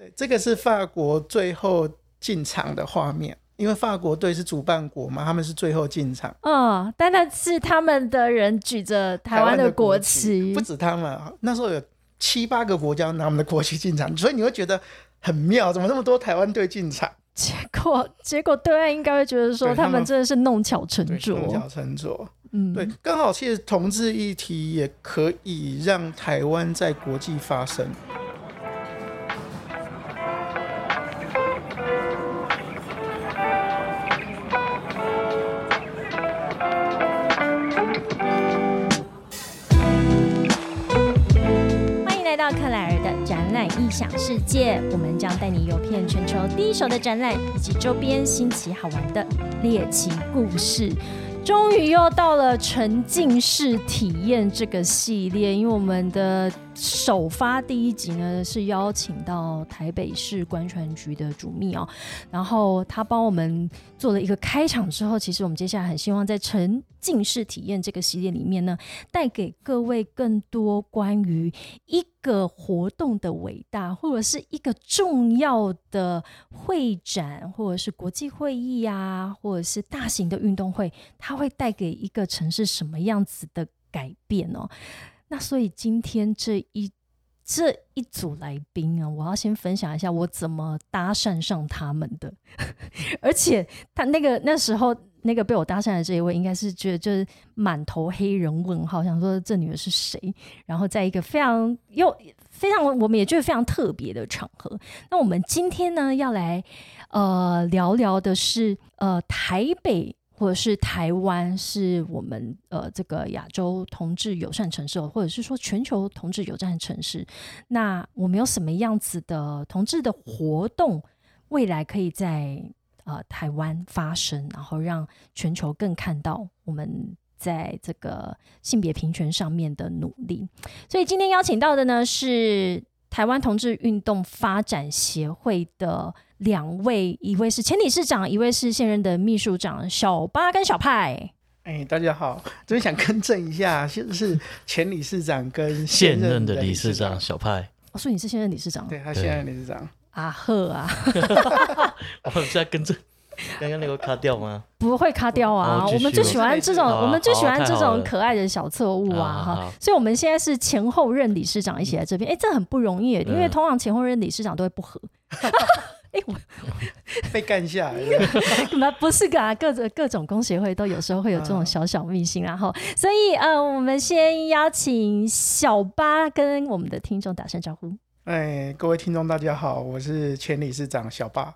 对，这个是法国最后进场的画面，因为法国队是主办国嘛，他们是最后进场。嗯，但那是他们的人举着台湾的国旗，不止他们，那时候有七八个国家拿我们的国旗进场，所以你会觉得很妙，怎么那么多台湾队进场？结果，结果对岸应该会觉得说，他们真的是弄巧成拙，弄巧成拙。嗯，对，刚好其实同志议题也可以让台湾在国际发声。异想世界，我们将带你游遍全球第一手的展览以及周边新奇好玩的猎奇故事。终于又到了沉浸式体验这个系列，因为我们的。首发第一集呢，是邀请到台北市观船局的主秘哦，然后他帮我们做了一个开场之后，其实我们接下来很希望在沉浸式体验这个系列里面呢，带给各位更多关于一个活动的伟大，或者是一个重要的会展，或者是国际会议啊，或者是大型的运动会，它会带给一个城市什么样子的改变哦。那所以今天这一这一组来宾啊，我要先分享一下我怎么搭讪上他们的，而且他那个那时候那个被我搭讪的这一位，应该是觉得就是满头黑人问号，想说这女的是谁？然后在一个非常又非常我们也觉得非常特别的场合，那我们今天呢要来呃聊聊的是呃台北。或者是台湾是我们呃这个亚洲同志友善城市，或者是说全球同志友善城市，那我们有什么样子的同志的活动，未来可以在呃台湾发生，然后让全球更看到我们在这个性别平权上面的努力。所以今天邀请到的呢是台湾同志运动发展协会的。两位，一位是前理事长，一位是现任的秘书长，小八跟小派。哎，大家好，这边想更正一下，现在是前理事长跟现任的理事长小派。我说你是现任理事长，对他现任理事长。啊呵啊！我在跟着，刚刚那个卡掉吗？不会卡掉啊，我们就喜欢这种，我们最喜欢这种可爱的小错误啊哈。所以我们现在是前后任理事长一起来这边，哎，这很不容易，因为通常前后任理事长都会不和。哎，我被干下来了。不是啊，各种各种工协会都有时候会有这种小小秘辛，然后，所以呃，我们先邀请小八跟我们的听众打声招呼。哎，各位听众大家好，我是前理事长小八。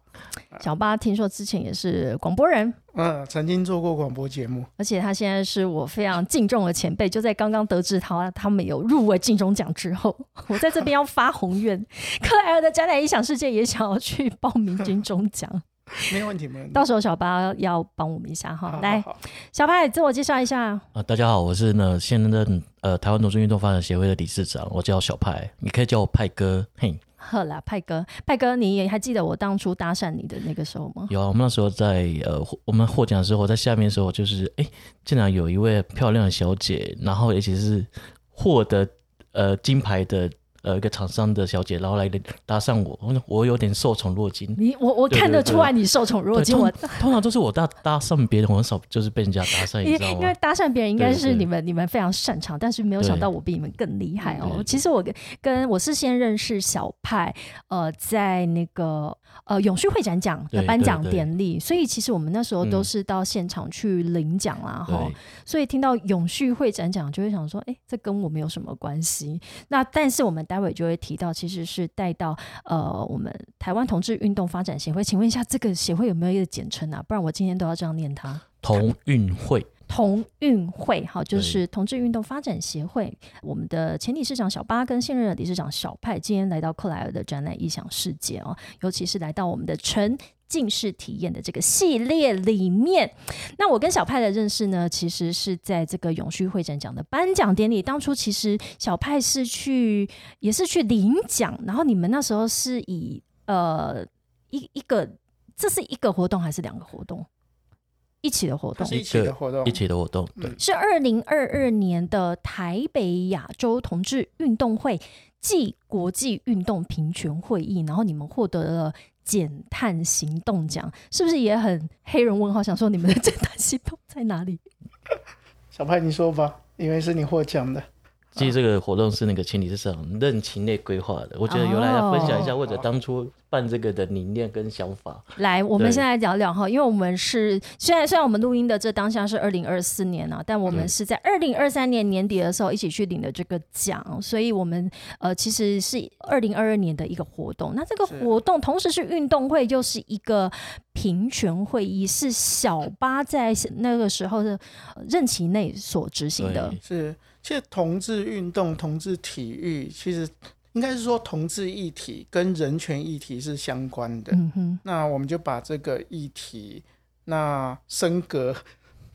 小八听说之前也是广播人，嗯，曾经做过广播节目，而且他现在是我非常敬重的前辈。就在刚刚得知他他们有入围金钟奖之后，我在这边要发宏愿，克莱尔的加奈音响世界也想要去报名金钟奖。没有问题，没问题。到时候小八要帮我们一下哈，来，小八自我介绍一下啊。大家好，我是呢现任呃台湾农村运动发展协会的理事长，我叫小派，你可以叫我派哥。嘿，好啦，派哥，派哥，你也还记得我当初搭讪你的那个时候吗？有啊，我们那时候在呃我们获奖的时候，在下面的时候，就是哎，竟然有一位漂亮的小姐，然后而且是获得呃金牌的。呃，一个厂商的小姐，然后来搭讪我，我我有点受宠若惊。你我我看得出来你受宠若惊。我通常都是我搭搭讪别人，我很少就是被人家搭讪，你知道吗？因为搭讪别人应该是你们你们非常擅长，但是没有想到我比你们更厉害哦。其实我跟跟我是先认识小派，呃，在那个呃永续会展奖的颁奖典礼，所以其实我们那时候都是到现场去领奖啦，哈。所以听到永续会展奖，就会想说，哎，这跟我们有什么关系？那但是我们。待会就会提到，其实是带到呃，我们台湾同志运动发展协会。请问一下，这个协会有没有一个简称啊？不然我今天都要这样念它。同运会，同运会，好，就是同志运动发展协会。我们的前理事长小八跟现任的理事长小派，今天来到克莱尔的展览异想世界哦，尤其是来到我们的陈。近视体验的这个系列里面，那我跟小派的认识呢，其实是在这个永续会展奖的颁奖典礼。当初其实小派是去，也是去领奖，然后你们那时候是以呃一一个，这是一个活动还是两个活动一起的活动？一起的活动，一起的活动，对，是二零二二年的台北亚洲同志运动会。暨国际运动平权会议，然后你们获得了减碳行动奖，是不是也很黑人问号？想说你们的减碳行动在哪里？小派你说吧，因为是你获奖的。其实这个活动是那个前提是上任期内规划的，我觉得由来来分享一下，哦或者当初办这个的理念跟想法。来，我们对现在聊聊哈，因为我们是虽然虽然我们录音的这当下是二零二四年啊，但我们是在二零二三年年底的时候一起去领的这个奖，所以我们呃其实是二零二二年的一个活动。那这个活动同时是运动会，又是一个平权会议，是小巴在那个时候的呃任期内所执行的。是，其实同志运动、同志体育，其实应该是说同志议题跟人权议题是相关的。那我们就把这个议题那升格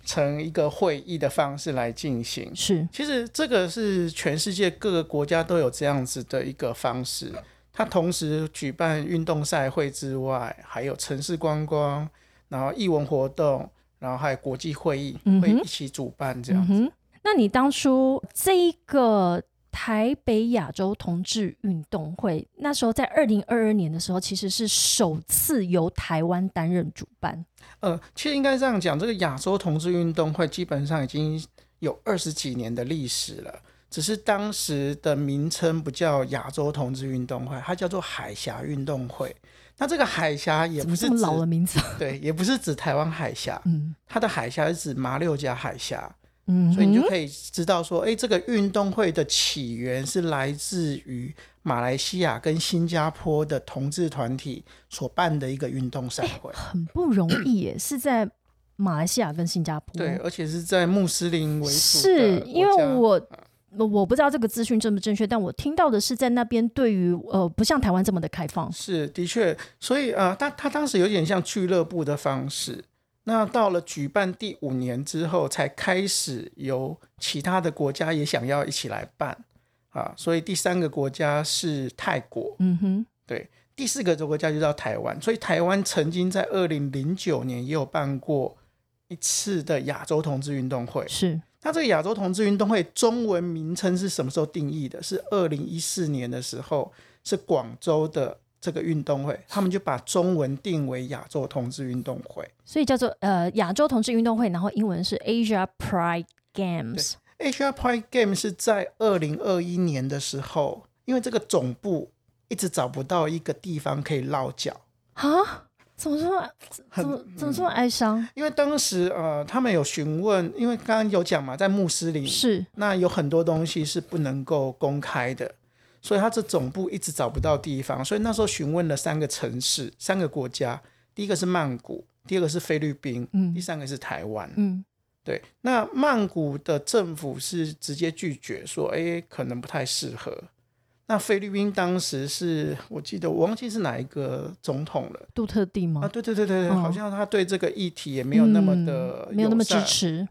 成一个会议的方式来进行。是其实这个是全世界各个国家都有这样子的一个方式。它同时举办运动赛会之外，还有城市观光，然后艺文活动，然后还有国际会议嗯会一起主办这样子。那你当初这一个台北亚洲同志运动会，那时候在二零二二年的时候，其实是首次由台湾担任主办。呃，其实应该这样讲，这个亚洲同志运动会基本上已经有二十几年的历史了，只是当时的名称不叫亚洲同志运动会，它叫做海峡运动会。那这个海峡也不是老的名字？对，也不是指台湾海峡，嗯它的海峡是指马六甲海峡，嗯，所以你就可以知道说，哎，这个运动会的起源是来自于马来西亚跟新加坡的同志团体所办的一个运动赛会。很不容易耶，是在马来西亚跟新加坡。对，而且是在穆斯林为主是因为我。我不知道这个资讯正不正确，但我听到的是在那边对于呃不像台湾这么的开放，是的确，所以呃，他他当时有点像俱乐部的方式。那到了举办第五年之后，才开始由其他的国家也想要一起来办啊。所以第三个国家是泰国，嗯哼，对第四个国家就到台湾。所以台湾曾经在二零零九年也有办过一次的亚洲同志运动会。是那这个亚洲同志运动会中文名称是什么时候定义的？是二零一四年的时候，是广州的这个运动会，他们就把中文定为亚洲同志运动会。所以叫做呃亚洲同志运动会，然后英文是 Asia Pride Games。Asia Pride Games 是在二零二一年的时候，因为这个总部一直找不到一个地方可以落脚，啊？怎么说？怎很么怎么这么哀伤？因为当时呃，他们有询问，因为刚刚有讲嘛，在穆斯林是那有很多东西是不能够公开的，所以他这总部一直找不到地方，所以那时候询问了三个城市、三个国家，第一个是曼谷，第二个是菲律宾，嗯第三个是台湾。嗯对，那曼谷的政府是直接拒绝说，哎，可能不太适合。那菲律宾当时是我记得我忘记是哪一个总统了杜特地吗？啊？对对对对对，哦好像他对这个议题也没有那么的、嗯没有那么支。持。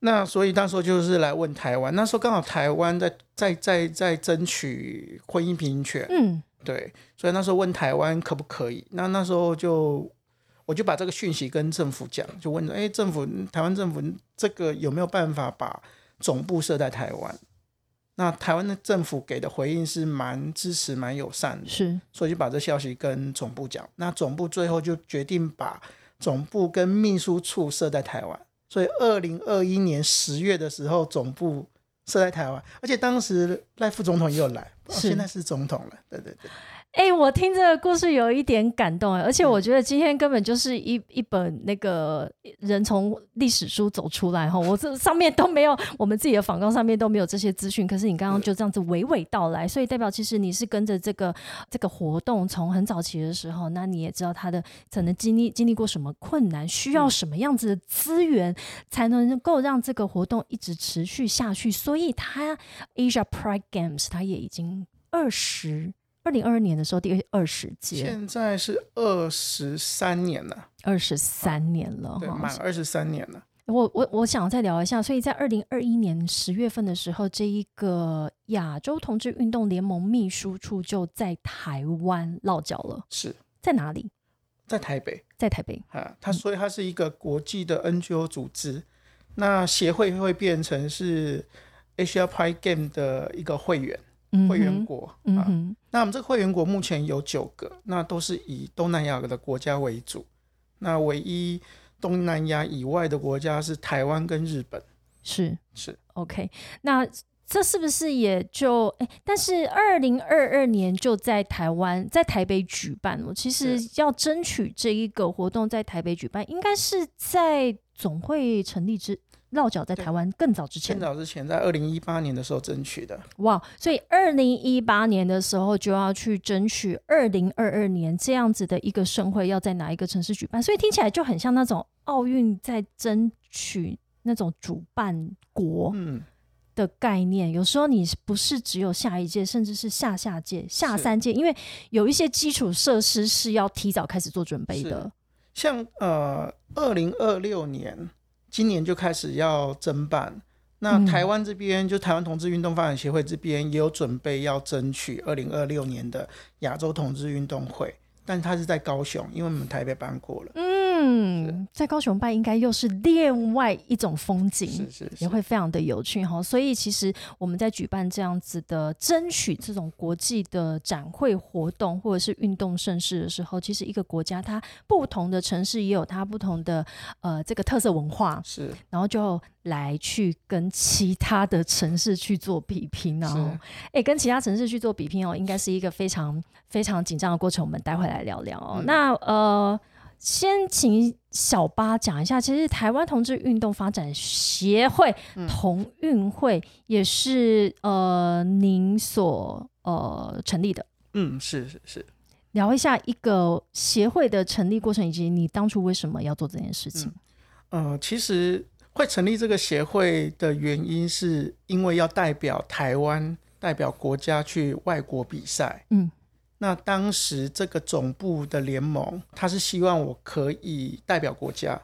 那所以那时候就是来问台湾，那时候刚好台湾在在在在争取婚姻平权，嗯对，所以那时候问台湾可不可以，那那时候就我就把这个讯息跟政府讲，就问，哎，政府台湾政府这个有没有办法把总部设在台湾？那台湾的政府给的回应是蛮支持、蛮友善的，是所以就把这消息跟总部讲。那总部最后就决定把总部跟秘书处设在台湾。所以二零二一年十月的时候，总部设在台湾，而且当时赖副总统也有来，现在是总统了。对对对，哎、我听这个故事有一点感动哎，而且我觉得今天根本就是一一本那个人从历史书走出来哈，我这上面都没有，我们自己的访纲上面都没有这些资讯，可是你刚刚就这样子娓娓道来，所以代表其实你是跟着这个这个活动从很早期的时候，那你也知道他的可能经历经历过什么困难，需要什么样子的资源，才能够让这个活动一直持续下去，所以他 Asia Pride Games 他也已经二十。二零二二年的时候，第二十届，现在是二十三年了，二十三年了对，哈。满二十三年了。我我我想再聊一下，所以在二零二一年十月份的时候，这一个亚洲同志运动联盟秘书处就在台湾落脚了，是在哪里？在台北在台北。啊，他所以它是一个国际的 NGO 组织，那协会会变成是 Asia Pride Game 的一个会员。嗯会员国、啊。嗯，那我们这个会员国目前有九个，那都是以东南亚的国家为主。那唯一东南亚以外的国家是台湾跟日本。是是 OK，那这是不是也就哎？但是二零二二年就在台湾，在台北举办了。其实要争取这一个活动在台北举办，应该是在总会成立之落脚在台湾更早之前更。早之前，在二零一八年的时候争取的。哇，所以二零一八年的时候就要去争取二零二二年这样子的一个盛会要在哪一个城市举办，所以听起来就很像那种奥运在争取那种主办国嗯，的概念。有时候你不是只有下一届，甚至是下下届、下三届，因为有一些基础设施是要提早开始做准备的。像呃，二零二六年，今年就开始要增办。那嗯台湾这边，就台湾同志运动发展协会这边也有准备要争取二零二六年的亚洲同志运动会，但它是在高雄，因为我们台北办过了。嗯，在高雄办应该又是另外一种风景。是是是，也会非常的有趣哈，所以其实我们在举办这样子的争取这种国际的展会活动或者是运动盛事的时候，其实一个国家它不同的城市也有它不同的呃这个特色文化，是然后就来去跟其他的城市去做比拼啊。是哎，跟其他城市去做比拼哦，应该是一个非常非常紧张的过程。我们待会来聊聊哦。嗯那呃，先请小八讲一下，其实台湾同志运动发展协会、嗯同运会也是呃您所呃成立的。嗯是是是。聊一下一个协会的成立过程，以及你当初为什么要做这件事情。呃，其实会成立这个协会的原因，是因为要代表台湾、代表国家去外国比赛。嗯，那当时这个总部的联盟，他是希望我可以代表国家，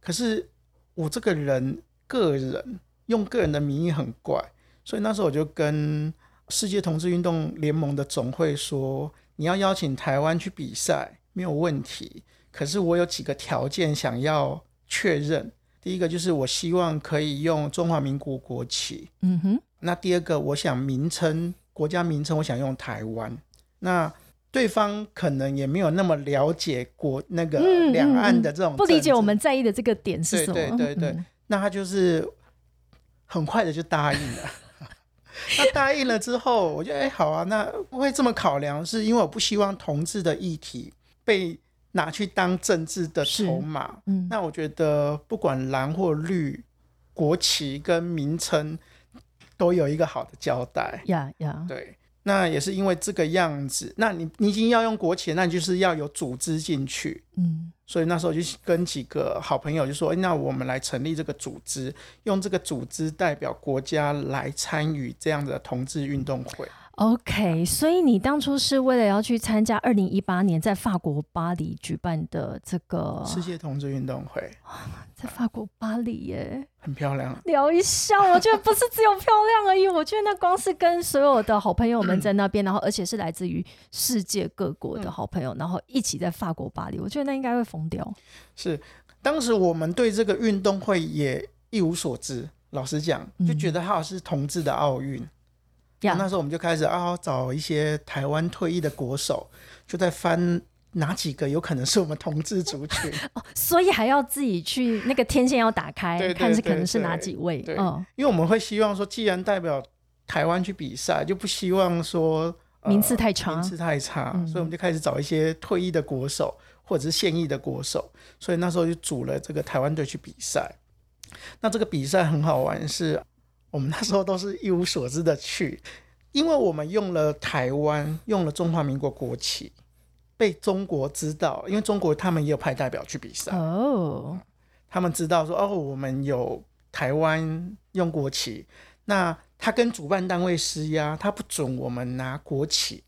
可是我这个人个人用个人的名义很怪，所以那时候我就跟世界同志运动联盟的总会说，你要邀请台湾去比赛没有问题，可是我有几个条件想要确认。第一个就是我希望可以用中华民国国旗，嗯哼，那第二个，我想名称国家名称，我想用台湾。那对方可能也没有那么了解国那个嗯两岸嗯的这种、不理解我们。在意的这个点是什么？对对对嗯那他就是很快的就答应了。那答应了之后，我觉得哎、好啊，那不会这么考量，是因为我不希望同志的议题被拿去当政治的筹码。嗯那我觉得不管蓝或绿，国旗跟名称都有一个好的交代。呀呀，对，那也是因为这个样子，那你你已经要用国企，那你就是要有组织进去。嗯所以那时候就跟几个好朋友就说，哎那我们来成立这个组织，用这个组织代表国家来参与这样的同志运动会。，OK，所以你当初是为了要去参加二零一八年在法国巴黎举办的这个，世界同志运动会 在法国巴黎耶，很漂亮，聊一下，我觉得不是只有漂亮而已，我觉得那光是跟所有的好朋友们在那边，然后而且是来自于世界各国的好朋友，然后一起在法国巴黎，我觉得那应该会疯掉。是当时我们对这个运动会也一无所知，老实讲，就觉得它好像是同志的奥运。呀那时候我们就开始啊找一些台湾退役的国手，就在翻哪几个有可能是我们同志族群 哦。所以还要自己去那个天线要打开，对对看是可能是哪几位。对嗯，因为我们会希望说，既然代表台湾去比赛，就不希望说、呃名次太差名次太差，嗯所以我们就开始找一些退役的国手或者是现役的国手，所以那时候就组了这个台湾队去比赛。那这个比赛很好玩是，我们那时候都是一无所知的去，因为我们用了台湾，用了中华民国国旗，被中国知道，因为中国他们也有派代表去比赛。哦，他们知道说哦，我们有台湾用国旗，那他跟主办单位施压，他不准我们拿国旗，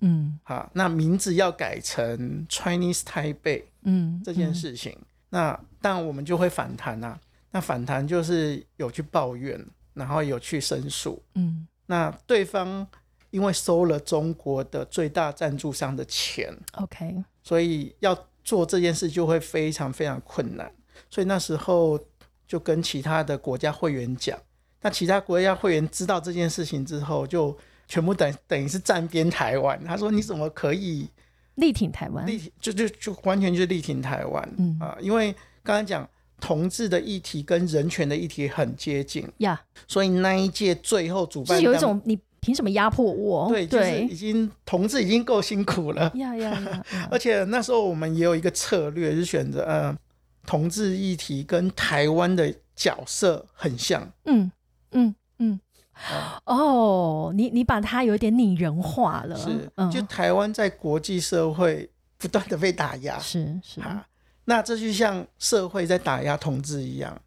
嗯。好，那名字要改成 Chinese Taipei 嗯，这件嗯。事情，那但我们就会反弹啊，那反弹就是有去抱怨，然后有去申诉，嗯。那对方因为收了中国的最大赞助商的钱，，OK，所以要做这件事就会非常非常困难。所以那时候就跟其他的国家会员讲，那其他国家会员知道这件事情之后就，全部等等于是站边台湾。他说你怎么可以力挺台湾，力挺就就就完全就是力挺台湾，嗯。啊，因为刚才讲同志的议题跟人权的议题很接近，呀，所以那一届最后主办是有一种你凭什么压迫我？对，就是已经同志已经够辛苦了，呀呀 而且那时候我们也有一个策略，是选择呃同志议题跟台湾的角色很像，嗯嗯嗯。啊，哦，你你把它有点拟人化了，是嗯，就台湾在国际社会不断的被打压，是是，啊，那这就像社会在打压同志一样，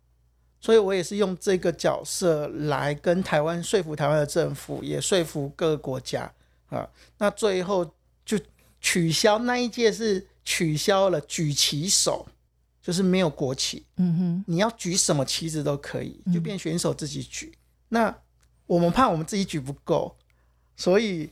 所以我也是用这个角色来跟台湾说服台湾的政府，也说服各个国家啊。那最后就取消那一届是取消了举旗手，就是没有国旗，嗯哼，你要举什么旗子都可以，就嗯变选手自己举。那我们怕我们自己举不够，所以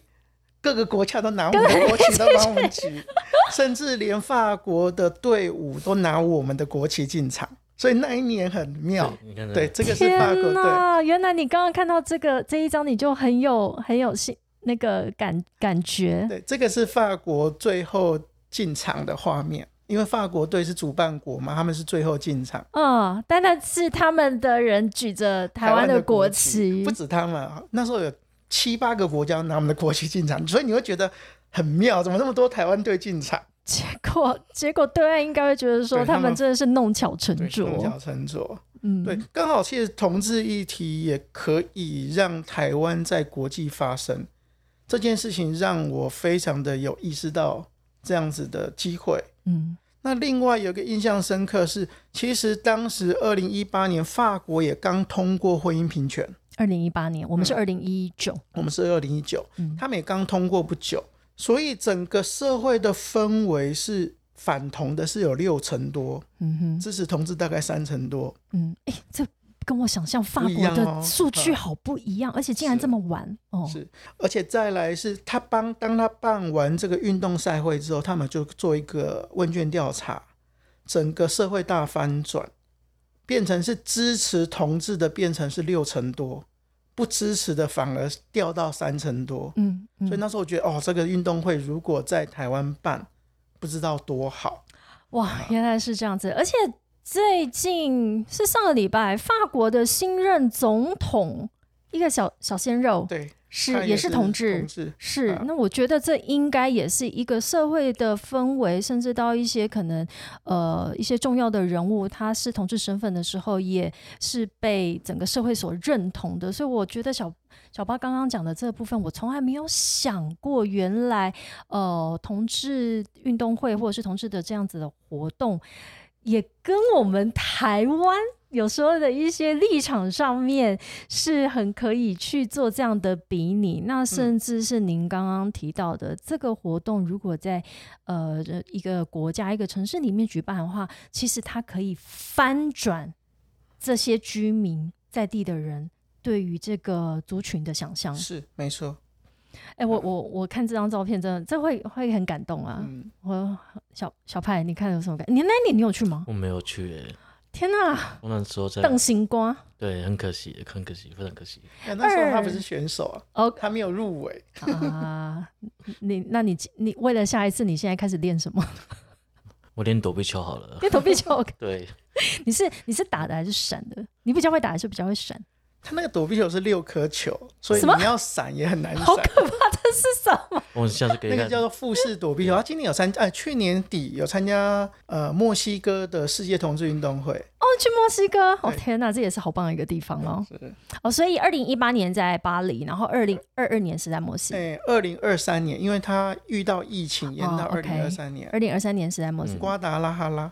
各个国家都拿我们的国旗都帮我们举，甚至连法国的队伍都拿我们的国旗进场，所以那一年很妙。对这个是法国天队。哪！原来你刚刚看到这个这一张，你就很有很有心那个感感觉，对，这个是法国最后进场的画面，因为法国队是主办国嘛，他们是最后进场。嗯，但那是他们的人举着台湾的国旗，不止他们，那时候有七八个国家拿我们的国旗进场，所以你会觉得很妙，怎么那么多台湾队进场？结果结果对岸应该会觉得说他们真的是弄巧成，拙，弄巧成拙。嗯，对，刚好其实同志议题也可以让台湾在国际发声，这件事情让我非常的有意识到这样子的机会。嗯那另外有一个印象深刻是，其实当时二零一八年法国也刚通过婚姻平权，二零一八年，我们是二零一九，我们是二零一九嗯，他们也刚通过不久，所以整个社会的氛围是反同的，是有六成多，嗯哼，支持同志大概三成多。嗯，哎，这跟我想象法国的数据嗯好不一样，而且竟然是。这么晚哦，是，而且再来是他帮当他办完这个运动赛会之后，他们就做一个问卷调查，整个社会大翻转，变成是支持同志的变成是六成多，不支持的反而掉到三成多。嗯嗯。所以那时候我觉得，哦，这个运动会如果在台湾办，不知道多好。哇，原来是这样子，而且最近是上个礼拜，法国的新任总统一个小小鲜肉。对，是也是同志同，志是啊，那我觉得这应该也是一个社会的氛围，甚至到一些可能呃一些重要的人物，他是同志身份的时候，也是被整个社会所认同的。所以我觉得小小八刚刚讲的这部分，我从来没有想过，原来呃同志运动会或者是同志的这样子的活动，也跟我们台湾。有时候的一些立场上面是很可以去做这样的比拟，那甚至是您刚刚提到的、这个活动，如果在呃一个国家、一个城市里面举办的话，其实它可以翻转这些居民在地的人对于这个族群的想象。是没错。哎、我我我看这张照片，真的这会会很感动啊！嗯，我小小派，你看有什么感？你那年你有去吗？我没有去、欸，天哪，我那时候在邓星瓜对，很可惜，很可惜，非常可惜。哎那时候他不是选手啊，哦他没有入围。啊！你那你你为了下一次，你现在开始练什么？我练躲避球好了。练躲避球，对，你是你是打的还是闪的？你比较会打还是比较会闪？他那个躲避球是六颗球，所以你要闪也很难闪。好可怕！这是什么？我下次给你看。那个叫做复式躲避。球，他今年有参，哎，去年底有参加呃墨西哥的世界同志运动会，哦，去墨西哥！哦天哪，这也是好棒的一个地方哦。是，哦，所以二零一八年在巴黎，然后二零二二年是在墨西哥，哎，二零二三年，因为他遇到疫情，延到哦二零二三年，二零二三年是在墨西哥，瓜达拉哈拉。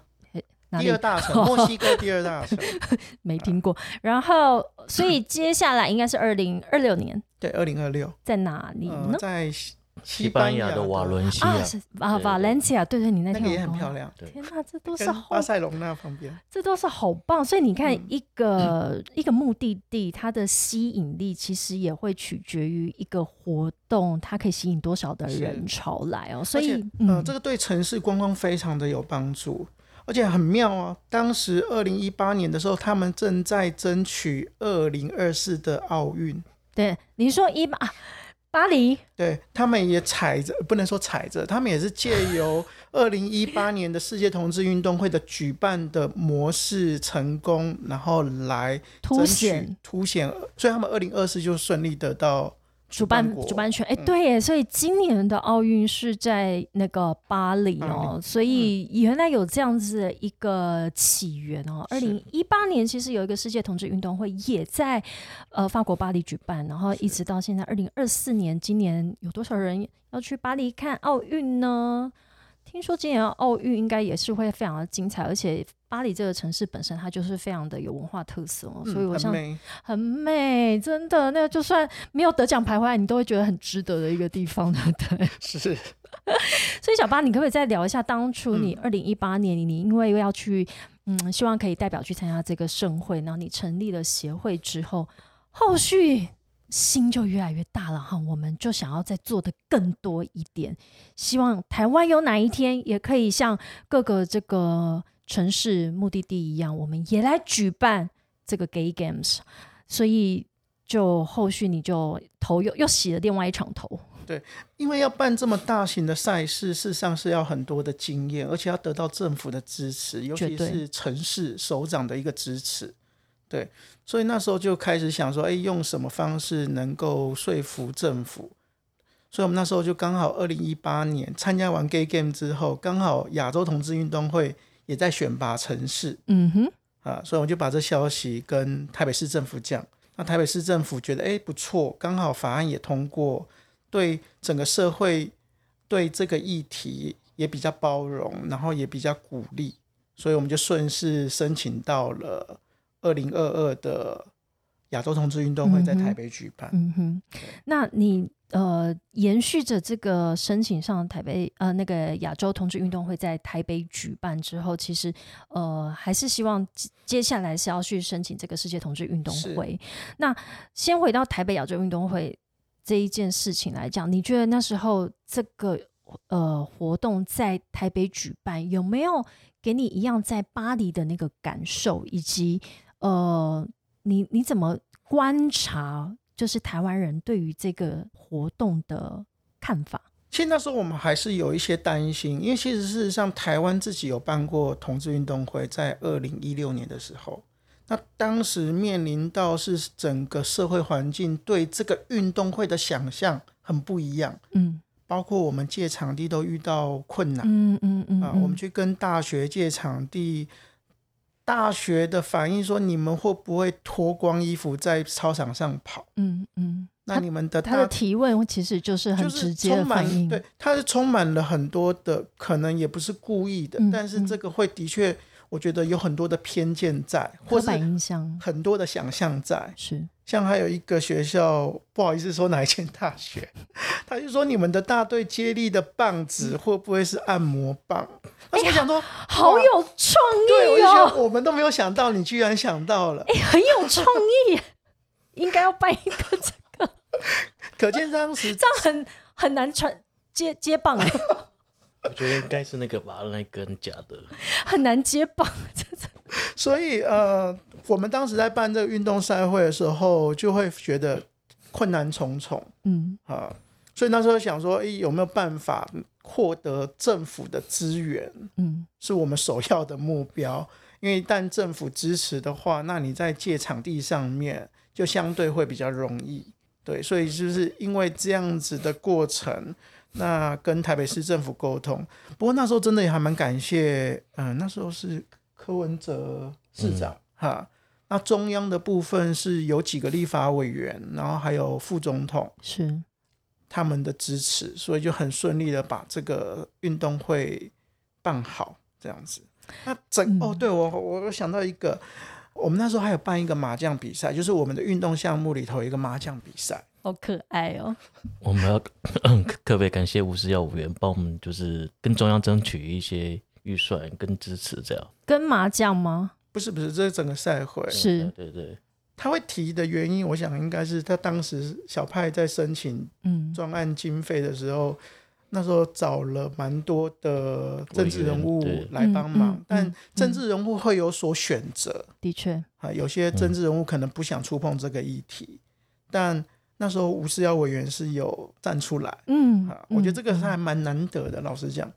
第二大城，墨西哥第二大城，没听过。然后，所以接下来应该是二零二六年，对，二零二六，在哪里呃呢？在西西班牙的瓦伦西啊，亚，是啊，对对瓦伦西亚，对对，你那那个也天有跟我很漂亮，对天哪，这都是巴塞隆那旁边，这都是好棒，所以你看嗯。一个、一个目的地，它的吸引力其实也会取决于一个活动，它可以吸引多少的人潮来哦。所以嗯，呃，这个对城市观光非常的有帮助，而且很妙啊。当时二零一八年的时候，他们正在争取二零二四的奥运，对你说一八、啊巴黎，对他们也踩着，不能说踩着，他们也是借由 二零一八年的世界同志运动会的举办的模式成功，然后来凸显。凸显，所以他们二零二四就顺利得到主办主办权，哎、嗯。对耶，所以今年的奥运是在那个巴黎哦，巴所以原来有这样子的一个起源哦。二零一八年其实有一个世界同志运动会也在呃法国巴黎举办，然后一直到现在二零二四年，今年有多少人要去巴黎看奥运呢？听说今年奥运应该也是会非常的精彩，而且巴黎这个城市本身它就是非常的有文化特色哦，嗯所以我想很美。很美，真的，那个就算没有得奖牌回来，你都会觉得很值得的一个地方，对不对？是。所以小巴，你可不可以再聊一下当初你嗯。二零一八年，你因为要去，嗯，希望可以代表去参加这个盛会，然后你成立了协会之后，后续心就越来越大了哈，我们就想要再做的更多一点，希望台湾有哪一天也可以像各个这个城市目的地一样，我们也来举办这个 Gay Games，所以就后续你就头又又洗了另外一场头，对因为要办这么大型的赛事，事实上是要很多的经验，而且要得到政府的支持，尤其是城市首长的一个支持。对，所以那时候就开始想说，哎，用什么方式能够说服政府？所以我们那时候就刚好二零一八年参加完 Gay Game 之后，刚好亚洲同志运动会也在选拔城市嗯哼，啊，所以我就把这消息跟台北市政府讲。那台北市政府觉得哎不错，刚好法案也通过，对整个社会对这个议题也比较包容，然后也比较鼓励，所以我们就顺势申请到了二零二二的亚洲同志运动会在台北举办。嗯哼，那你呃延续着这个申请上台北呃那个亚洲同志运动会在台北举办之后，其实呃还是希望接接下来是要去申请这个世界同志运动会。那先回到台北亚洲运动会这一件事情来讲，你觉得那时候这个呃活动在台北举办，有没有给你一样在巴黎的那个感受，以及呃你你怎么观察，就是台湾人对于这个活动的看法？其实那时候我们还是有一些担心，因为其实事实上台湾自己有办过同志运动会，在二零一六年的时候，那当时面临到是整个社会环境对这个运动会的想象很不一样，嗯包括我们借场地都遇到困难、嗯嗯嗯啊，我们去跟大学借场地。大学的反应说：“你们会不会脱光衣服在操场上跑？嗯嗯，那你们的他的提问其实就是很直接的反应，对，他是充满了很多的，可能也不是故意的，嗯但是这个会的确，我觉得有很多的偏见在，或是刻板印象很多的想象在。是像还有一个学校，不好意思说哪一间大学，他就说你们的大队接力的棒子会不会是按摩棒？那时候我想说，好有创对，我意就觉哦，得我们都没有想到，你居然想到了，哎、很有创意耶，应该要办一个这个 可见当时这样很很难传接接棒哎，我觉得应该是那个吧，那根假的。很难接棒，真的所以呃，我们当时在办这个运动赛会的时候，就会觉得困难重重嗯啊。所以那时候想说，诶，有没有办法获得政府的资源，嗯是我们首要的目标。因为一旦政府支持的话，那你在借场地上面就相对会比较容易。对，所以就是因为这样子的过程，那跟台北市政府沟通。不过那时候真的也还蛮感谢，嗯、那时候是柯文哲市长、哈。那中央的部分是有几个立法委员，然后还有副总统是他们的支持，所以就很顺利的把这个运动会办好，这样子。那整、嗯哦，对我我我想到一个，我们那时候还有办一个麻将比赛，就是我们的运动项目里头一个麻将比赛。好可爱哦，我们要 特别感谢五十幺五元帮我们，就是跟中央争取一些预算跟支持，这样。跟麻将吗？不是不是，这是整个赛会。是。对对对，他会提的原因，我想应该是他当时小派在申请嗯。专案经费的时候，那时候找了蛮多的政治人物来帮忙，嗯嗯嗯但政治人物会有所选择。的确，啊，有些政治人物可能不想触碰这个议题，但那时候吴思瑶委员是有站出来嗯啊，我觉得嗯这个是还蛮难得的。老实讲，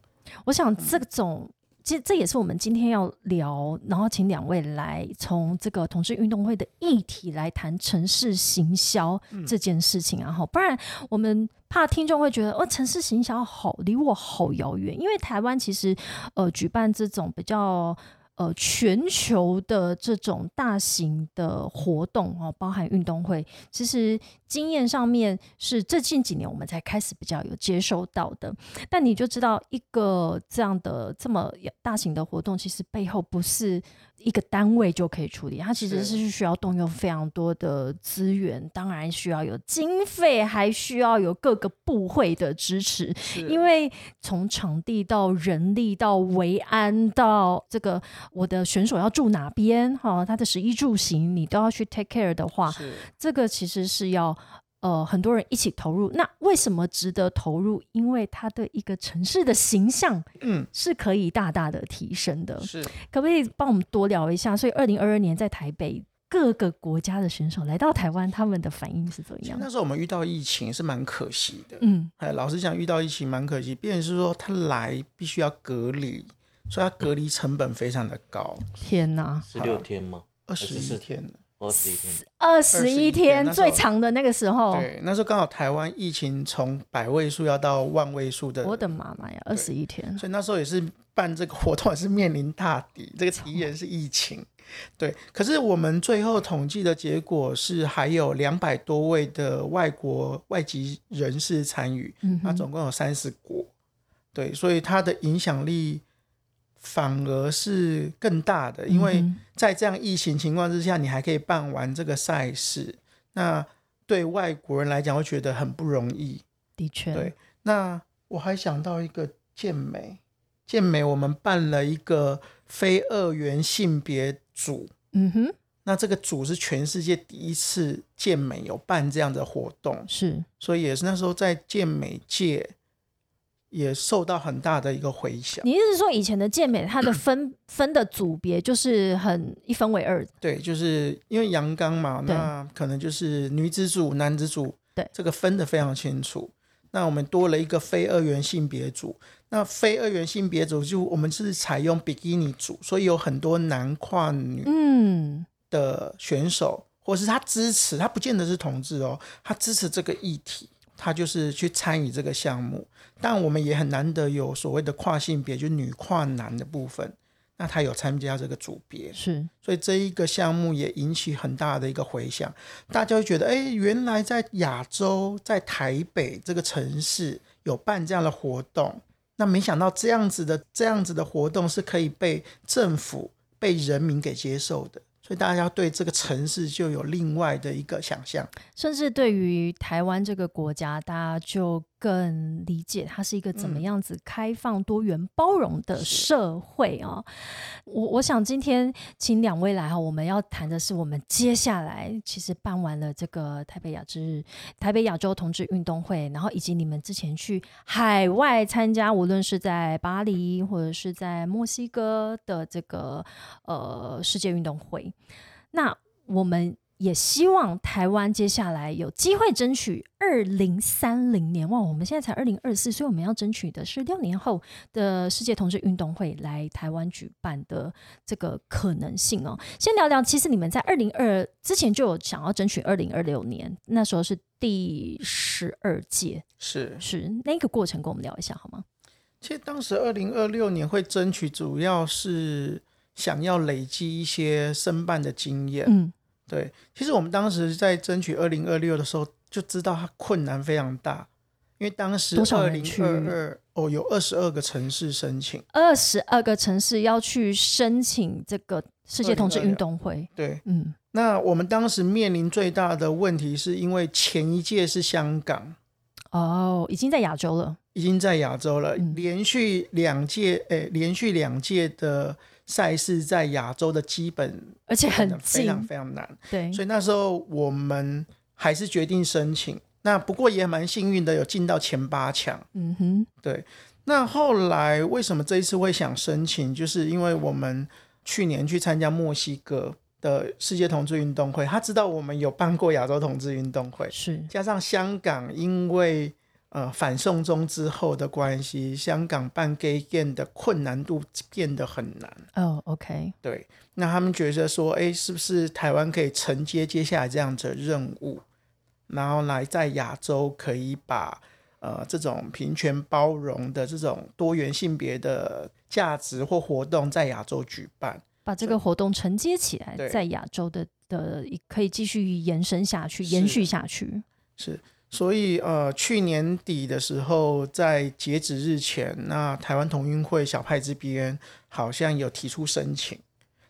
我想这种。其实这也是我们今天要聊，然后请两位来从这个同志运动会的议题来谈城市行销这件事情啊，哈，不然我们怕听众会觉得哦，城市行销好离我好遥远，因为台湾其实呃举办这种比较。呃，全球的这种大型的活动哦，包含运动会，其实经验上面是这近几年我们才开始比较有接收到的。但你就知道，一个这样的这么大型的活动，其实背后不是一个单位就可以处理，它其实是需要动用非常多的资源，当然需要有经费，还需要有各个部会的支持。因为从场地到人力到维安到这个我的选手要住哪边哈，他的食衣住行你都要去 take care 的话，这个其实是要呃很多人一起投入。那为什么值得投入？因为它对一个城市的形象，嗯，是可以大大的提升的。是，可不可以帮我们多聊一下？所以二零二二年在台北。各个国家的选手来到台湾，他们的反应是怎么样？那时候我们遇到疫情是蛮可惜的，嗯，哎，老实讲，遇到疫情蛮可惜。变成是说他来必须要隔离，所以他隔离成本非常的高。天哪，十六天吗？二十一天，二十一天，二十一天那时候最长的那个时候，对，那时候刚好台湾疫情从百位数要到万位数的，我的妈妈呀，二十一天，所以那时候也是办这个活动，也是面临大敌，这个敌人是疫情。对，可是我们最后统计的结果是还有两百多位的外国外籍人士参与，嗯哼，那总共有三十国，对，所以它的影响力反而是更大的，因为嗯在这样疫情情况之下，你还可以办完这个赛事，那对外国人来讲会觉得很不容易。的确，对，那我还想到一个健美，健美我们办了一个非二元性别组，嗯哼，那这个组是全世界第一次健美有办这样的活动，是。所以也是那时候在健美界也受到很大的一个回响。你意思是说以前的健美它的分 分的组别就是很一分为二，对，就是因为阳刚嘛，那可能就是女子组、男子组，对。这个分的非常清楚。那我们多了一个非二元性别组，那非二元性别组就我们是采用比基尼组，所以有很多男跨女嗯，的选手，或是他支持，他不见得是同志哦，他支持这个议题，他就是去参与这个项目。但我们也很难得有所谓的跨性别，就女跨男的部分，那他有参加这个组别，是。所以这一个项目也引起很大的一个回响，大家会觉得，哎，原来在亚洲，在台北这个城市有办这样的活动，那没想到这样子的这样子的活动是可以被政府、被人民给接受的，所以大家对这个城市就有另外的一个想象。甚至对于台湾这个国家，大家就更理解它是一个怎么样子开放、多元、包容的社会啊、我我想今天请两位来哈，我们要谈的是我们接下来其实办完了这个台北亚之日、台北亚洲同志运动会，然后以及你们之前去海外参加，无论是在巴黎或者是在墨西哥的这个呃世界运动会，那我们也希望台湾接下来有机会争取二零三零年哇，我们现在才二零二四，所以我们要争取的是六年后的世界同志运动会来台湾举办的这个可能性哦。先聊聊，其实你们在二零二之前就有想要争取二零二六年，那时候是第十二届，是，是那个过程，跟我们聊一下好吗？其实当时二零二六年会争取，主要是想要累积一些申办的经验。嗯，对，其实我们当时在争取二零二六的时候，就知道它困难非常大，因为当时多少二零二二哦有二十二个城市申请，二十二个城市要去申请这个世界同志运动会，对，嗯，那我们当时面临最大的问题是因为前一届是香港，哦，已经在亚洲了，已经在亚洲了，嗯。连续两届，诶，连续两届的赛事在亚洲的基本而且很近非常，非常难，对，所以那时候我们还是决定申请。那不过也蛮幸运的，有进到前八强。嗯哼，对，那后来为什么这一次会想申请？就是因为我们去年去参加墨西哥的世界同志运动会，他知道我们有办过亚洲同志运动会，是加上香港因为呃反送中之后的关系，香港办 gay game 的困难度变得很难。哦，OK，对，那他们觉得说，哎，是不是台湾可以承接接下来这样子的任务，然后来在亚洲可以把呃这种平权包容的这种多元性别的价值或活动在亚洲举办？把这个活动承接起来，在亚洲的的可以继续延伸下去、延续下去。是，所以呃，去年底的时候，在截止日前，那台湾同运会小派这边好像有提出申请，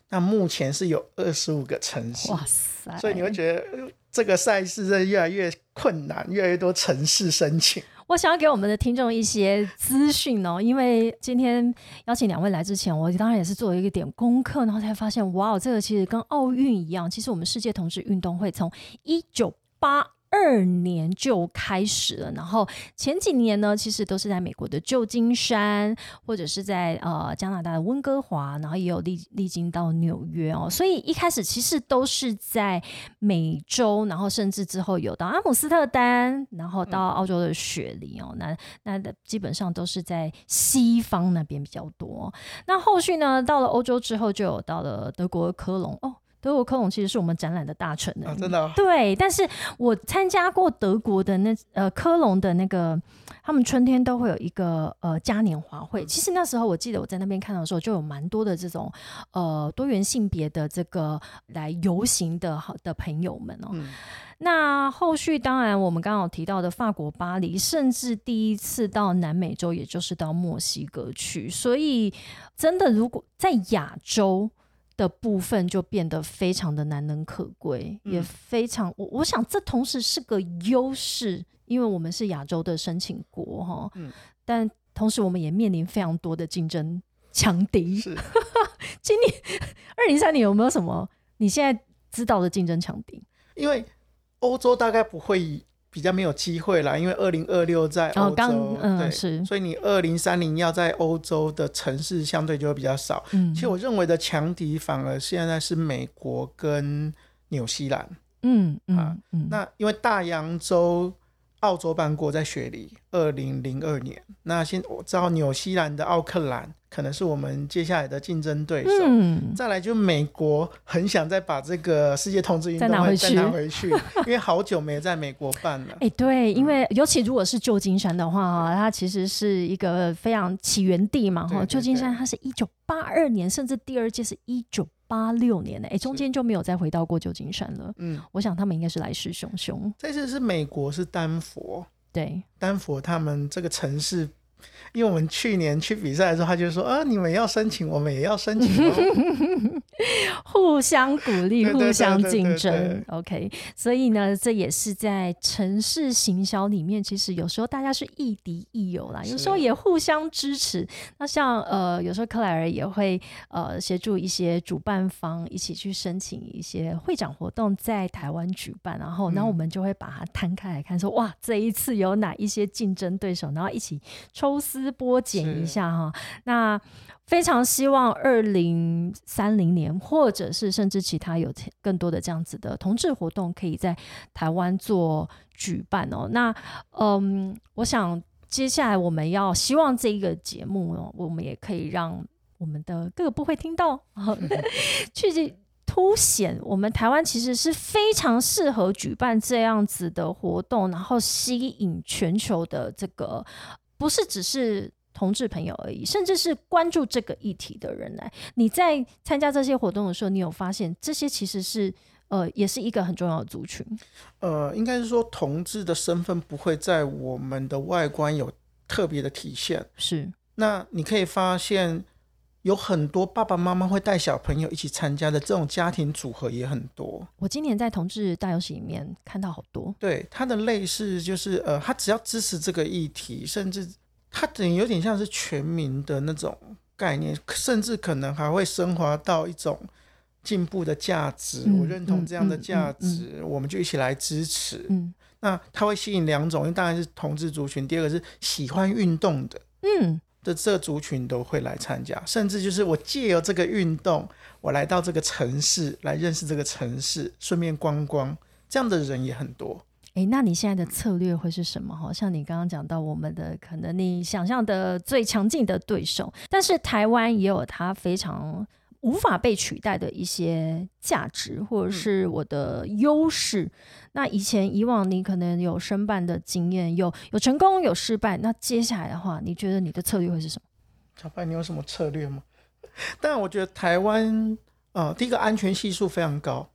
那目前是有二十五个城市，哇塞！所以你会觉得呃这个赛事在越来越困难，越来越多城市申请。我想要给我们的听众一些资讯哦，因为今天邀请两位来之前，我当然也是做了一个点功课，然后才发现，哇，这个其实跟奥运一样，其实我们世界同志运动会从一九八二年就开始了，然后前几年呢，其实都是在美国的旧金山，或者是在呃加拿大的温哥华，然后也有历历经到纽约哦，所以一开始其实都是在美洲，然后甚至之后有到阿姆斯特丹，然后到澳洲的雪梨哦，那那的基本上都是在西方那边比较多。那后续呢，到了欧洲之后，就有到了德国科隆哦。德国科隆其实是我们展览的大臣呢、啊，真的哦、对，但是我参加过德国的那呃科隆的那个，他们春天都会有一个呃嘉年华会。其实那时候我记得我在那边看到的时候，就有蛮多的这种呃多元性别的这个来游行的好的朋友们哦。嗯那后续当然我们刚刚有提到的法国巴黎，甚至第一次到南美洲，也就是到墨西哥去。所以真的，如果在亚洲。的部分就变得非常的难能可贵，嗯也非常我我想这同时是个优势，因为我们是亚洲的申请国哈，嗯但同时我们也面临非常多的竞争强敌。是 今年二零三年有没有什么你现在知道的竞争强敌？因为欧洲大概不会比较没有机会啦，因为二零二六在欧哦，洲，对，是所以你二零三零要在欧洲的城市相对就会比较少。嗯其实我认为的强敌反而现在是美国跟纽西兰。嗯啊那因为大洋洲、澳洲办过在雪梨，二零零二年。那现我知道纽西兰的奥克兰可能是我们接下来的竞争对手。嗯再来就美国很想再把这个世界同志运动再拿回去会再拿回去，因为好久没在美国办了。哎、对，因为尤其如果是旧金山的话哈，它其实是一个非常起源地嘛哈。旧金山它是一九八二年，甚至第二届是一九八六年的，哎，中间就没有再回到过旧金山了。嗯，我想他们应该是来势汹汹。这次是美国是丹佛，对，丹佛他们这个城市。因为我们去年去比赛的时候，他就说啊，你们要申请，我们也要申请哦。互相鼓励，互相对对对竞争。OK，所以呢，这也是在城市行销里面，其实有时候大家是亦敌亦友啦，有时候也互相支持。那像呃，有时候克莱尔也会呃协助一些主办方一起去申请一些会展活动在台湾举办，然后，嗯然后我们就会把它摊开来看，说哇，这一次有哪一些竞争对手，然后一起抽丝剥茧一下哈。那非常希望二零三零年，或者是甚至其他有更多的这样子的同志活动，可以在台湾做举办哦。那嗯，我想接下来我们要希望这一个节目哦，我们也可以让我们的各个部会听到，去凸显我们台湾其实是非常适合举办这样子的活动，然后吸引全球的这个不是只是。同志朋友而已，甚至是关注这个议题的人来。你在参加这些活动的时候，你有发现这些其实是呃，也是一个很重要的族群。呃，应该是说同志的身份不会在我们的外观有特别的体现。是，那你可以发现，有很多爸爸妈妈会带小朋友一起参加的这种家庭组合也很多。我今年在同志大游戏里面看到好多。对它的类似就是呃，他只要支持这个议题，甚至它等于有点像是全民的那种概念，甚至可能还会升华到一种进步的价值。嗯我认同这样的价嗯值，我们就一起来支持。嗯那它会吸引两种，因为当然是同志族群，第二个是喜欢运动的。嗯，的这族群都会来参加，甚至就是我借由这个运动，我来到这个城市来认识这个城市，顺便观光，这样的人也很多。诶，那你现在的策略会是什么？好，像你刚刚讲到我们的可能你想象的最强劲的对手，但是台湾也有它非常无法被取代的一些价值，或者是我的优势。那以前以往你可能有申办的经验，有有成功有失败，那接下来的话，你觉得你的策略会是什么？小白，你有什么策略吗？但我觉得台湾，呃，第一个安全系数非常高。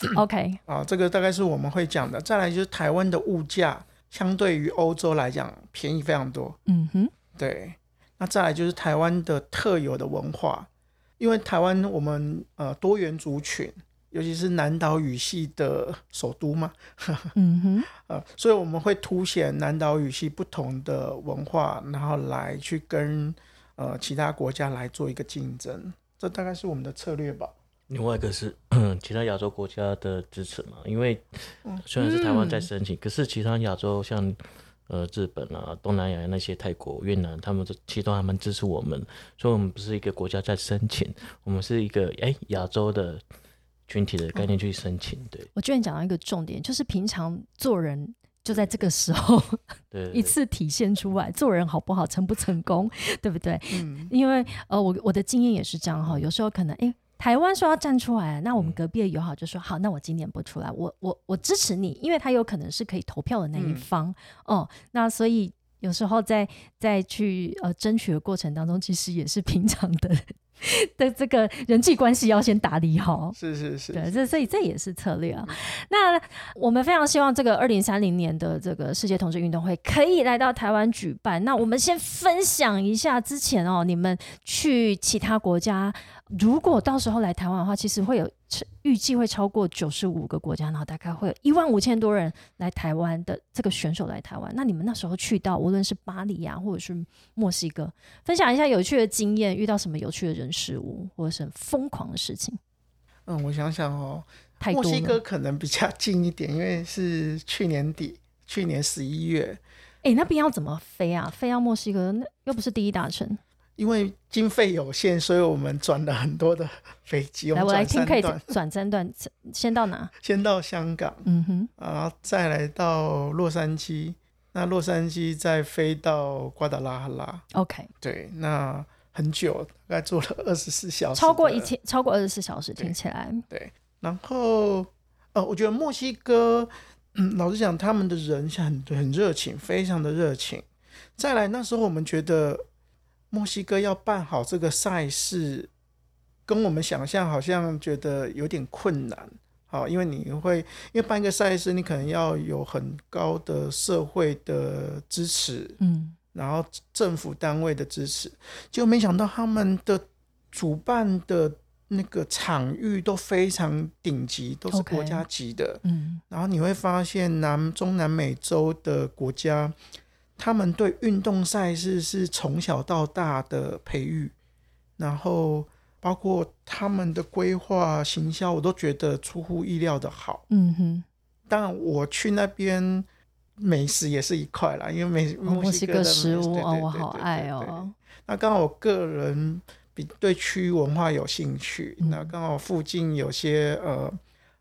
OK，啊，这个大概是我们会讲的。再来就是台湾的物价相对于欧洲来讲便宜非常多，嗯哼，对。那再来就是台湾的特有的文化，因为台湾我们呃多元族群，尤其是南岛语系的首都嘛，嗯哼，呃，所以我们会凸显南岛语系不同的文化，然后来去跟呃其他国家来做一个竞争，这大概是我们的策略吧。另外一个是 其他亚洲国家的支持嘛，因为虽然是台湾在申请，可是其他亚洲像呃日本啊、东南亚那些泰国、越南，他们都其实都还蛮支持我们，所以我们不是一个国家在申请，我们是一个哎亚洲的群体的概念去申请，对。我居然讲到一个重点，就是平常做人就在这个时候对 一次体现出来，做人好不好，成不成功，对不对？嗯，因为呃，我我的经验也是这样哈，有时候可能诶，台湾说要站出来，那我们隔壁的友好就说好，那我今年不出来，我我我支持你，因为他有可能是可以投票的那一嗯方、哦，那所以有时候在在去呃争取的过程当中，其实也是平常的 的这个人际关系要先打理好。是是是，对，这所以这也是策略啊。那我们非常希望这个二零三零年的这个世界同志运动会可以来到台湾举办。那我们先分享一下之前哦，你们去其他国家，如果到时候来台湾的话，其实会有预计会超过九十五个国家，然后大概会有一万五千多人来台湾的这个选手来台湾。那你们那时候去到，无论是巴黎啊，或者是墨西哥，分享一下有趣的经验，遇到什么有趣的人事物，或者是很疯狂的事情。嗯，我想想哦，太多。墨西哥可能比较近一点，因为是去年底，去年十一月，哎、那边要怎么飞啊？飞到墨西哥，那又不是第一大城。因为经费有限，所以我们转了很多的飞机。来，们我来听，可以转 三段，转三段，先到哪？先到香港，嗯哼，然后再来到洛杉矶，那洛杉矶再飞到瓜达拉哈拉。，OK，对，那很久，大概坐了二十四小时，超过一。千，超过二十四小时，听起来，对然后，呃，我觉得墨西哥，嗯，老实讲，他们的人是很很热情，非常的热情。再来，那时候我们觉得墨西哥要办好这个赛事，跟我们想象好像觉得有点困难。好，因为你会，因为办一个赛事，你可能要有很高的社会的支持，嗯，然后政府单位的支持，结果没想到他们的主办的那个场域都非常顶级，都是国家级的。嗯，然后你会发现南中南美洲的国家，他们对运动赛事是从小到大的培育，然后包括他们的规划行销，我都觉得出乎意料的好。嗯哼，当然，我去那边美食也是一块啦，因为墨西哥食物哦，我好爱哦，那刚好我个人比对区域文化有兴趣，嗯。那刚好附近有些呃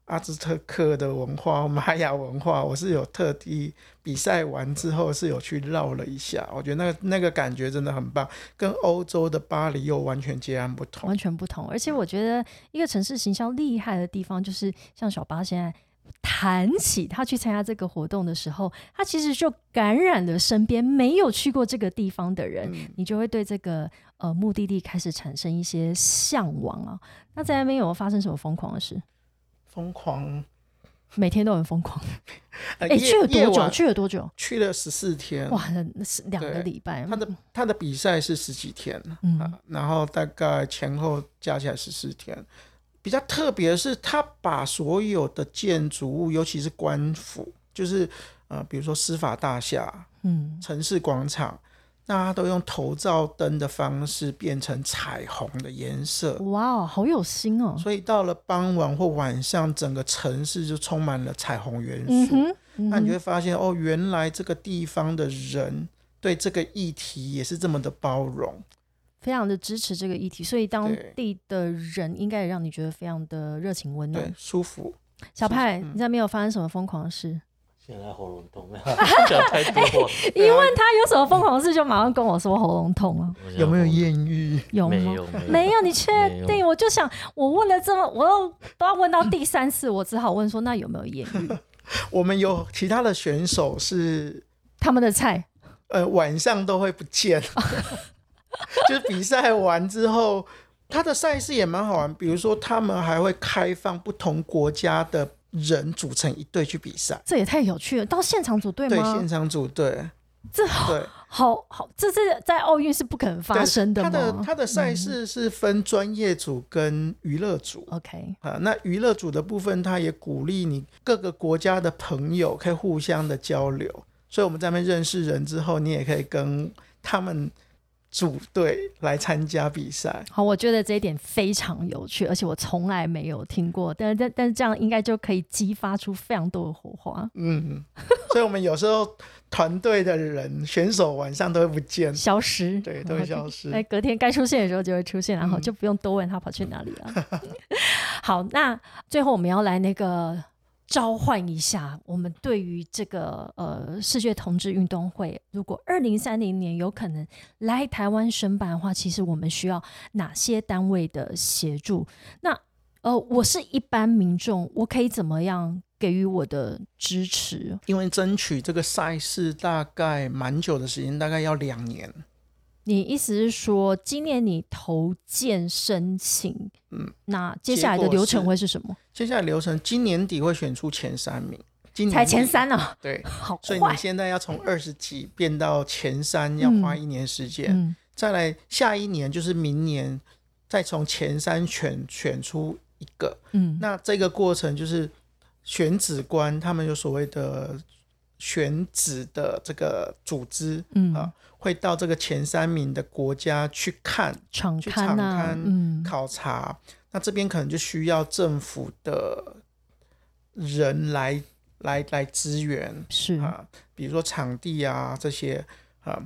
阿兹特克的文化、玛雅文化，我是有特地比赛完之后是有去绕了一下，我觉得那个那个感觉真的很棒，跟欧洲的巴黎又完全截然不同。完全不同。而且我觉得一个城市形象厉害的地方，就是像小巴现在。谈起他去参加这个活动的时候，他其实就感染了身边没有去过这个地方的人，嗯你就会对这个呃目的地开始产生一些向往啊。那在那边有没有发生什么疯狂的事？疯狂，每天都很疯狂。呃，哎、夜去了多久？去了多久？去了十四天，哇，那是两个礼拜。他的他的比赛是十几天，嗯啊，然后大概前后加起来十四天。比较特别的是，他把所有的建筑物，尤其是官府，就是呃，比如说司法大厦、嗯，城市广场，那他都用头罩灯的方式变成彩虹的颜色。哇哦，好有心哦。所以到了傍晚或晚上，整个城市就充满了彩虹元素。嗯，嗯那你就会发现，哦，原来这个地方的人对这个议题也是这么的包容。非常的支持这个议题，所以当地的人应该也让你觉得非常的热情温对暖。，舒服。小派，嗯你在没有发生什么疯狂的事？现在喉咙痛，讲太多话。一问他有什么疯狂事，就马上跟我说喉咙痛啊，有没有喉艳遇？有吗？没有没有，你确定？我就想，我问了这么，我都都要问到第三次，我只好问说，那有没有艳遇？我们有其他的选手是他们的菜呃晚上都会不见，就是比赛完之后，他的赛事也蛮好玩。比如说，他们还会开放不同国家的人组成一队去比赛，这也太有趣了，到现场组队吗对？现场组队，这好。好好，这是在奥运是不可能发生的他的吗他的赛事是分专业组跟娱乐组。？OK，啊，那娱乐组的部分，他也鼓励你各个国家的朋友可以互相的交流，所以我们在那边认识人之后，你也可以跟他们组队来参加比赛。好，我觉得这一点非常有趣，而且我从来没有听过，但但但是这样应该就可以激发出非常多的火花。嗯，所以我们有时候团队的人选手晚上都会不见，消失，对，都会消失。哎，隔天该出现的时候就会出现，然后嗯就不用多问他跑去哪里了。好，那最后我们要来那个召唤一下，我们对于这个呃世界同志运动会，如果二零三零年有可能来台湾申办的话，其实我们需要哪些单位的协助？那呃，我是一般民众，我可以怎么样给予我的支持？因为争取这个赛事大概蛮久的时间，大概要两年。你意思是说，今年你投件申请，嗯，那接下来的流程会是什么？接下来流程今年底会选出前三名，今年才前三呢、对，好快所以你。现在要从二十几变到前三，要花一年时间。嗯，再来下一年就是明年，再从前三选选出一个。嗯，那这个过程就是选址官，他们有所谓的选址的这个组织嗯啊，会到这个前三名的国家去看场去刊啊，场刊嗯，考察。那这边可能就需要政府的人来来来支援。是，啊，比如说场地啊这些啊，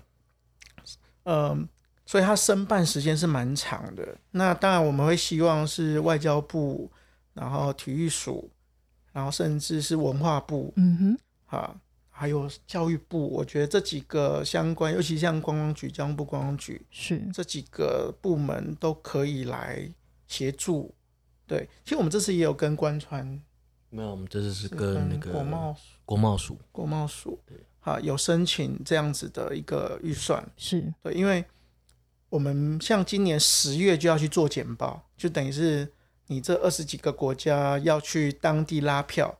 嗯，所以它申办时间是蛮长的。那当然我们会希望是外交部，然后体育署，然后甚至是文化部嗯哼，啊，还有教育部。我觉得这几个相关，尤其像观光局、交通部观光局是，这几个部门都可以来协助。对，其实我们这次也有跟关川没有，我们这次是是跟那个国贸国贸署，国贸署对。啊有申请这样子的一个预算，是，对，因为我们像今年十月就要去做简报，就等于是你这二十几个国家要去当地拉票，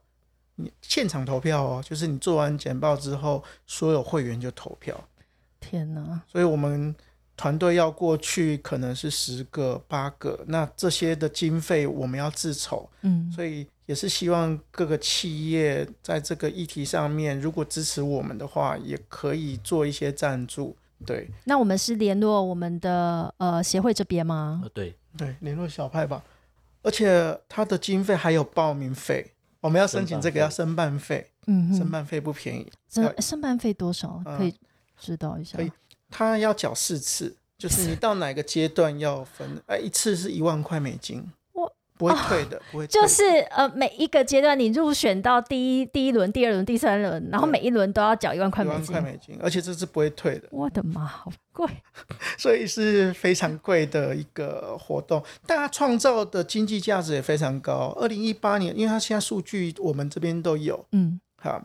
你现场投票哦，就是你做完简报之后，所有会员就投票，天哪，所以我们团队要过去可能是十个八个，那这些的经费我们要自筹，嗯，所以也是希望各个企业在这个议题上面，如果支持我们的话，也可以做一些赞助。对那我们是联络我们的呃协会这边吗？呃，对，对，联络小派吧。而且他的经费还有报名费，我们要申请这个要申办费，嗯哼，申办费不便宜，申申办费多少？嗯。可以知道一下可。以。他要缴四次，就是你到哪个阶段要分，哎，一次是一万块美金，哇不会退的，不会退的，就是呃，每一个阶段你入选到第一第一轮、第二轮、第三轮，然后每一轮都要缴一万块美金一万块。美金，而且这是不会退的。我的妈，好贵！所以是非常贵的一个活动，但它创造的经济价值也非常高。二零一八年，因为它现在数据我们这边都有，嗯，好，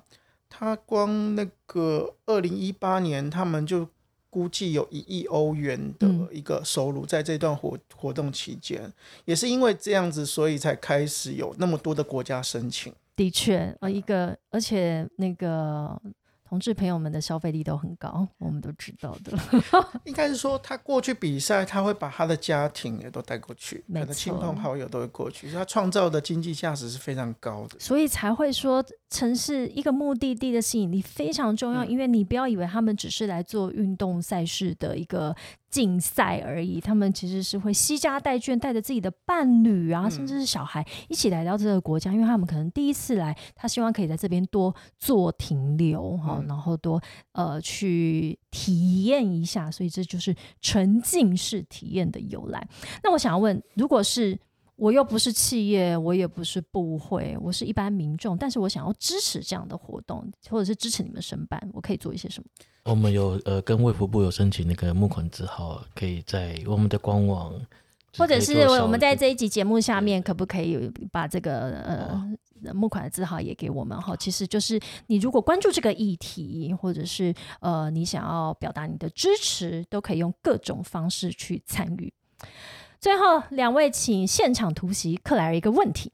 它光那个二零一八年，他们就估计有一亿欧元的嗯一个收入，在这段活活动期间，也是因为这样子，所以才开始有那么多的国家申请。的确，呃，一个而且那个同志朋友们的消费力都很高，我们都知道的。应该是说，他过去比赛，他会把他的家庭也都带过去，没可能亲朋好友都会过去，所以他创造的经济价值是非常高的。所以才会说，城市一个目的地的吸引力非常重要，嗯因为你不要以为他们只是来做运动赛事的一个竞赛而已，他们其实是会惜家带眷，带着自己的伴侣啊，嗯甚至是小孩一起来到这个国家，因为他们可能第一次来，他希望可以在这边多做停留哈。嗯然后多呃去体验一下，所以这就是沉浸式体验的由来。那我想要问，如果是我又不是企业，我也不是部会，我是一般民众，但是我想要支持这样的活动，或者是支持你们申办，我可以做一些什么？我们有呃跟卫福部有申请那个募款字号，可以在我们的官网，或者是我们在这一集节目下面，可不可以把这个呃募款的字号也给我们哈？其实就是你如果关注这个议题，或者是呃你想要表达你的支持，都可以用各种方式去参与。最后，两位请现场突袭克莱尔一个问题，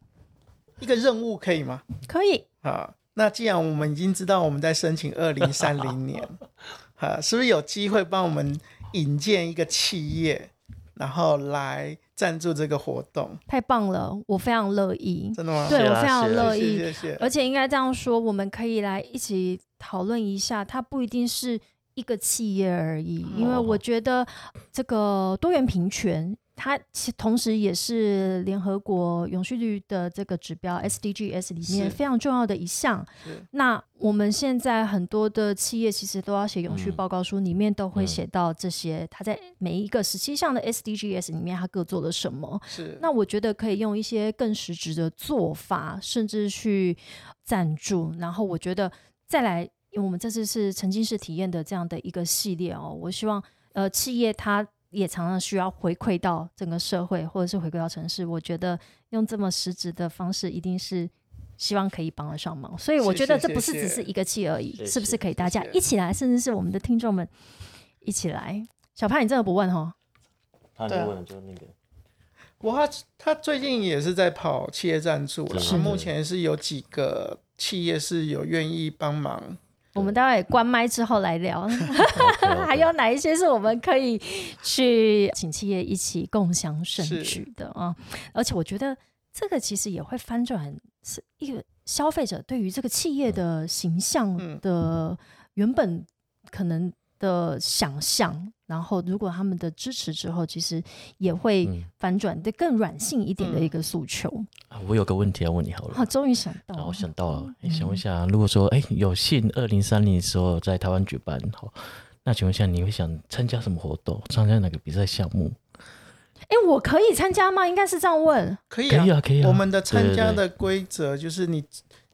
一个任务可以吗？可以？啊，那既然我们已经知道我们在申请二零三零年，啊，是不是有机会帮我们引荐一个企业，然后来赞助这个活动？太棒了，我非常乐意。真的吗？对我非常乐意，谢谢谢谢。而且应该这样说，我们可以来一起讨论一下，它不一定是一个企业而已，因为我觉得这个多元平权。它其同时也是联合国永续率的这个指标 SDGs 里面非常重要的一项是。那我们现在很多的企业其实都要写永续嗯报告书，里面都会嗯写到这些，它在每一个十七项的 SDGs 里面，它各做了什么。是那我觉得可以用一些更实质的做法，甚至去赞助。然后我觉得再来，因为我们这次是沉浸式体验的这样的一个系列哦，我希望呃企业它也常常需要回馈到整个社会，或者是回馈到城市。我觉得用这么实质的方式，一定是。希望可以帮得上忙，所以我觉得这不是只是一个气而已，是不是可以大家一起来，甚至是我们的听众们一起来？小潘，你真的不问哈？他对啊问就是那个我他他最近也是在跑企业赞助了，是目前是有几个企业是有愿意帮忙。我们待会关麦之后来聊。还有哪一些是我们可以去请企业一起共享盛是举的啊？而且我觉得这个其实也会翻转是一个消费者对于这个企业的形象嗯的原本可能的想象，然后如果他们的支持之后，其实也会嗯反转的更软性一点的一个诉求。啊，我有个问题要问你好了。好，终于想到啊，了，我想到了，想问一下，如果说哎、有幸二零三零的时候在台湾举办，好，那请问一下，你会想参加什么活动？参加哪个比赛项目？哎，我可以参加吗？应该是这样问。可以啊，可以啊，可以啊。我们的参加的规则就是你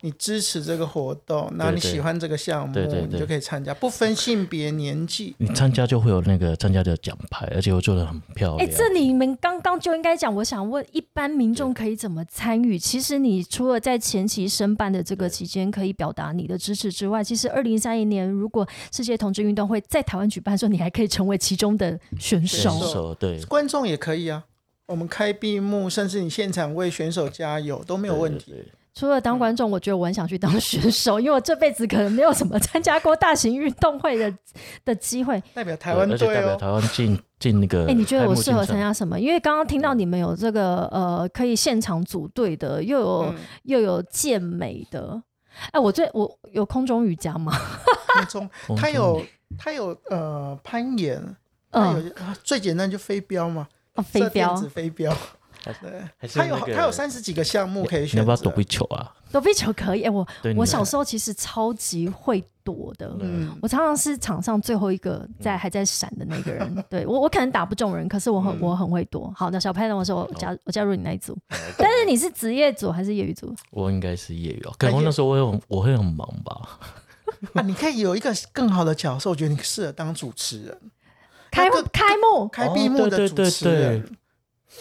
你支持这个活动，然后你喜欢这个项目，对对对你就可以参加，不分性别、年纪。你参加就会有那个参加的奖牌，而且我做的很漂亮哎、亮。这你们刚刚就应该讲。我想问，一般民众可以怎么参与？其实你除了在前期申办的这个期间可以表达你的支持之外，其实二零三一年如果世界同志运动会在台湾举办的时候，你还可以成为其中的选手。选手对，观众也可以啊，我们开闭幕，甚至你现场为选手加油都没有问题。对。对除了当观众，我觉得我很想去当选手，因为我这辈子可能没有什么参加过大型运动会的 的机会。代表台对湾队哦，而且代表台湾进进那个。哎、你觉得我适合参加？什么？因为刚刚听到你们有这个呃，可以现场组队的，又有、嗯，又有健美的。哎，我最我有空中瑜伽吗？空中 空中他有他有呃攀岩，他有、嗯，啊最简单就飞镖嘛，哦，飞镖、子飞镖，对，还是他有那个他有三十几个项目可以选择。你要不要躲避球啊？躲避球可以。哎，我对，你我小时候其实超级会躲的。嗯，我常常是场上最后一个在还在闪的那个人，对我我可能打不中人，可是我很、嗯我很会躲。好，那小潘我说我加我加入你那一组，但是你是职业组还是业余组？我应该是业余哦，可能那时候我会很我会很忙吧。啊，你可以有一个更好的角色，我觉得你适合当主持人，开那个开幕，开闭幕的主哦对对对持人，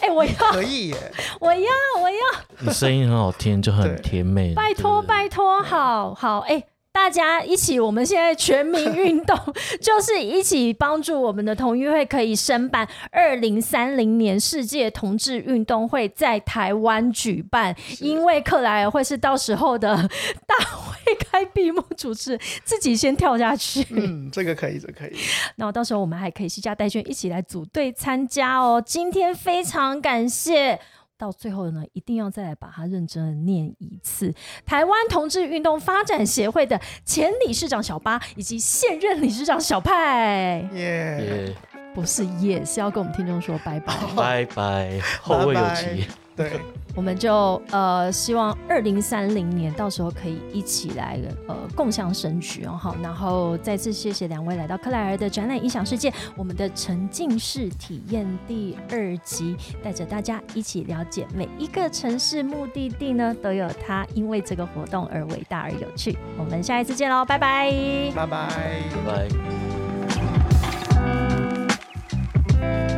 哎、我要可以耶。我要我要。你声音很好听，就很甜美。拜托拜托，好好哎。大家一起，我们现在全民运动，就是一起帮助我们的同运会可以申办二零三零年世界同志运动会在台湾举办，因为克莱尔会是到时候的大会开闭幕主持，自己先跳下去。嗯，这个可以，这个可以。然后到时候我们还可以西家带眷一起来组队参加哦。今天非常感谢。到最后呢，一定要再来把它认真的念一次。台湾同志运动发展协会的前理事长小巴以及现任理事长小派，耶，耶，不是也是要跟我们听众说拜拜。拜拜，后会有期。对。我们就呃希望二零三零年到时候可以一起来呃共享神曲哦好然后再次谢谢两位来到克莱尔的展览音响世界我们的沉浸式体验第二集带着大家一起了解每一个城市目的地呢都有它因为这个活动而伟大而有趣。我们下一次见喽拜拜拜拜。拜拜。